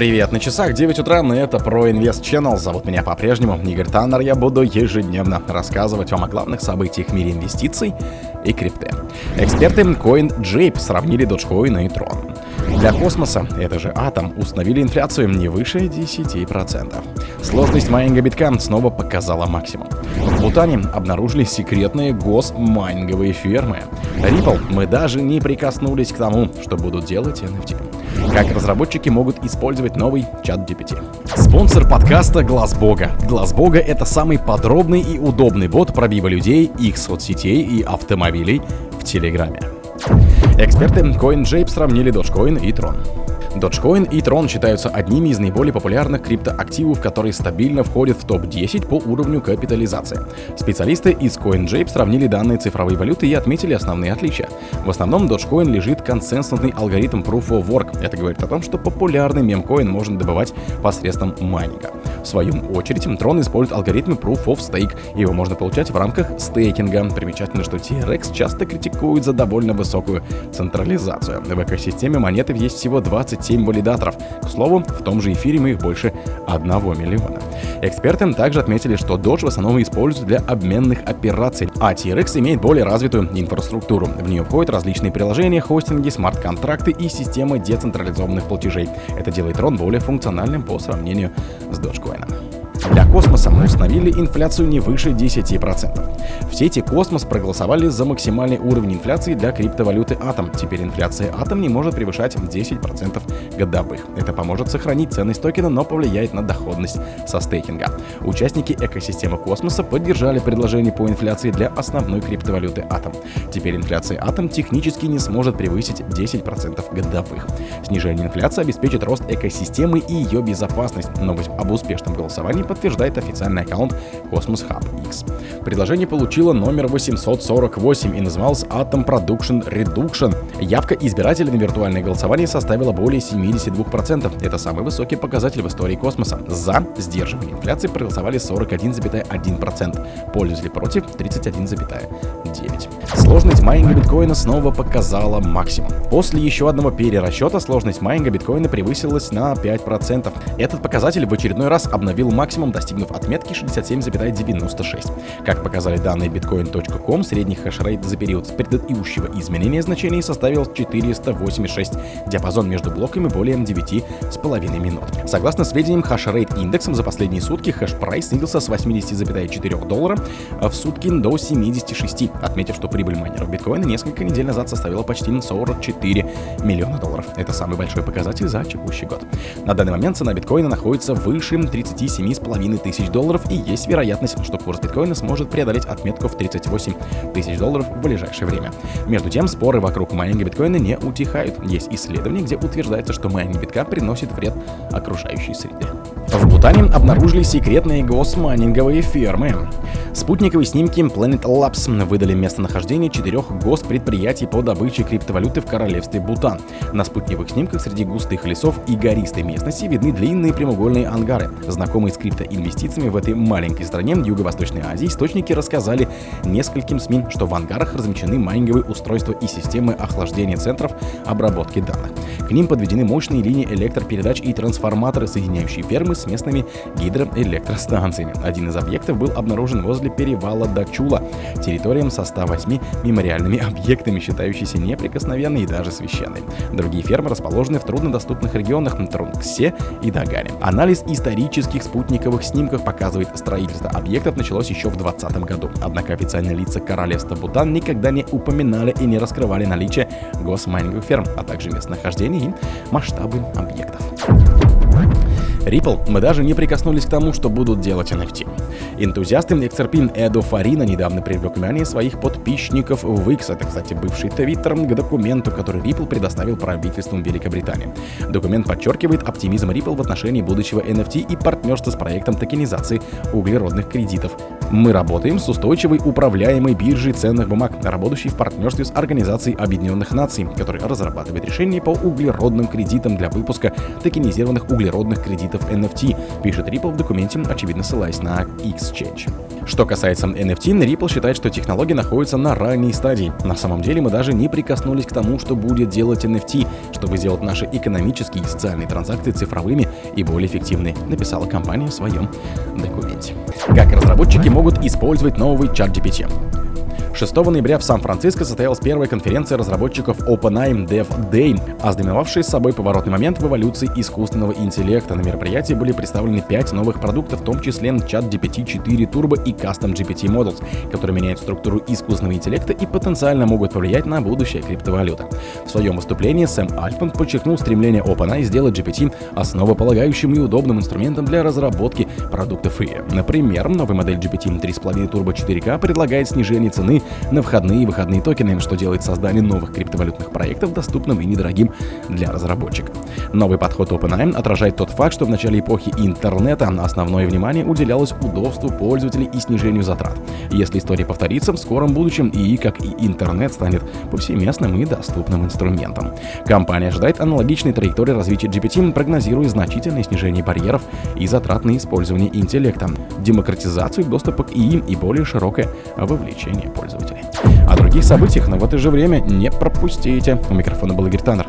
Привет, на часах 9 утра, и это про Инвест Channel. Зовут меня по-прежнему Игорь Таннер. Я буду ежедневно рассказывать вам о главных событиях в мире инвестиций и крипты. Эксперты CoinJape сравнили Dogecoin и Tron. Для космоса, это же атом, установили инфляцию не выше 10%. Сложность майнинга битка снова показала максимум. В Бутане обнаружили секретные госмайнинговые фермы. Ripple мы даже не прикоснулись к тому, что будут делать NFT. Как разработчики могут использовать новый чат GPT. Спонсор подкаста Глаз Бога. Глаз Бога это самый подробный и удобный бот пробива людей, их соцсетей и автомобилей в Телеграме. Эксперты CoinJape сравнили Dogecoin и Tron. Dogecoin и Tron считаются одними из наиболее популярных криптоактивов, которые стабильно входят в топ-10 по уровню капитализации. Специалисты из CoinJape сравнили данные цифровой валюты и отметили основные отличия. В основном Dogecoin лежит консенсусный алгоритм Proof of Work. Это говорит о том, что популярный мемкоин можно добывать посредством майнинга. В свою очередь, Tron использует алгоритмы Proof of Stake. Его можно получать в рамках стейкинга. Примечательно, что TRX часто критикуют за довольно высокую централизацию. В экосистеме монеты есть всего 27 валидаторов. К слову, в том же эфире мы их больше 1 миллиона. Эксперты также отметили, что Doge в основном используют для обменных операций, а TRX имеет более развитую инфраструктуру. В нее входят различные приложения, хостинги, смарт-контракты и системы децентрализованных платежей. Это делает Tron более функциональным по сравнению с Dogecoin. Для космоса мы установили инфляцию не выше 10%. В сети Космос проголосовали за максимальный уровень инфляции для криптовалюты Атом. Теперь инфляция Атом не может превышать 10% годовых. Это поможет сохранить ценность токена, но повлияет на доходность со стейкинга. Участники экосистемы Космоса поддержали предложение по инфляции для основной криптовалюты Атом. Теперь инфляция Атом технически не сможет превысить 10% годовых. Снижение инфляции обеспечит рост экосистемы и ее безопасность. Новость об успешном голосовании подтверждает официальный аккаунт Cosmos Hub X. Предложение получило номер 848 и называлось Atom Production Reduction. Явка избирателей на виртуальное голосование составила более 72%. Это самый высокий показатель в истории космоса. За сдерживание инфляции проголосовали 41,1%. Пользователи против 31,9%. Сложность майнинга биткоина снова показала максимум. После еще одного перерасчета сложность майнинга биткоина превысилась на 5%. Этот показатель в очередной раз обновил максимум максимум, достигнув отметки 67,96. Как показали данные bitcoin.com, средний хешрейт за период с предыдущего изменения значений составил 486, диапазон между блоками более 9,5 минут. Согласно сведениям Hashrate Index ом за последние сутки hashprice снизился с 80,4 доллара в сутки до 76, отметив, что прибыль майнеров биткоина несколько недель назад составила почти 44 миллиона долларов. Это самый большой показатель за текущий год. На данный момент цена биткоина находится выше 37,5 половиной тысяч долларов и есть вероятность, что курс биткоина сможет преодолеть отметку в 38 тысяч долларов в ближайшее время. Между тем, споры вокруг майнинга биткоина не утихают. Есть исследования, где утверждается, что майнинг битка приносит вред окружающей среде. В Бутане обнаружили секретные госмайнинговые фермы. Спутниковые снимки Planet Labs выдали местонахождение четырех госпредприятий по добыче криптовалюты в королевстве Бутан. На спутниковых снимках среди густых лесов и гористой местности видны длинные прямоугольные ангары. Знакомые с криптоинвестициями в этой маленькой стране Юго-Восточной Азии источники рассказали нескольким СМИ, что в ангарах размещены майнинговые устройства и системы охлаждения центров обработки данных. К ним подведены мощные линии электропередач и трансформаторы, соединяющие фермы местными гидроэлектростанциями. Один из объектов был обнаружен возле перевала Дачула, территориям со 108 мемориальными объектами, считающейся неприкосновенной и даже священной. Другие фермы расположены в труднодоступных регионах Трунгсе и Дагане. Анализ исторических спутниковых снимков показывает, строительство объектов началось еще в 2020 году. Однако официальные лица королевства Бутан никогда не упоминали и не раскрывали наличие госмайнинговых ферм, а также местонахождение и масштабы объектов. Ripple мы даже не прикоснулись к тому, что будут делать NFT. Энтузиасты XRP Эду Фарина недавно привлек внимание своих подписчиков в X, это, кстати, бывший твиттер, к документу, который Ripple предоставил правительству Великобритании. Документ подчеркивает оптимизм Ripple в отношении будущего NFT и партнерство с проектом токенизации углеродных кредитов. Мы работаем с устойчивой управляемой биржей ценных бумаг, работающей в партнерстве с Организацией Объединенных Наций, которая разрабатывает решения по углеродным кредитам для выпуска токенизированных углеродных кредитов депозитов NFT, пишет Ripple в документе, очевидно ссылаясь на Exchange. Что касается NFT, Ripple считает, что технология находится на ранней стадии. На самом деле мы даже не прикоснулись к тому, что будет делать NFT, чтобы сделать наши экономические и социальные транзакции цифровыми и более эффективными, написала компания в своем документе. Как разработчики могут использовать новый чат GPT? 6 ноября в Сан-Франциско состоялась первая конференция разработчиков OpenAI Dev Day, ознаменовавшая собой поворотный момент в эволюции искусственного интеллекта. На мероприятии были представлены 5 новых продуктов, в том числе чат GPT-4 Turbo и Custom GPT Models, которые меняют структуру искусственного интеллекта и потенциально могут повлиять на будущее криптовалюты. В своем выступлении Сэм Альтман подчеркнул стремление OpenAI сделать GPT основополагающим и удобным инструментом для разработки продуктов и, например, новая модель GPT 3.5 Turbo 4K предлагает снижение цены на входные и выходные токены, что делает создание новых криптовалютных проектов доступным и недорогим для разработчиков. Новый подход OpenAI отражает тот факт, что в начале эпохи интернета основное внимание уделялось удобству пользователей и снижению затрат. Если история повторится, в скором будущем ИИ, как и интернет, станет повсеместным и доступным инструментом. Компания ожидает аналогичной траектории развития GPT, прогнозируя значительное снижение барьеров и затрат на использование интеллекта, демократизацию доступа к ИИ и более широкое вовлечение пользователей. О других событиях, но в это же время не пропустите. У микрофона был Игорь Таннер.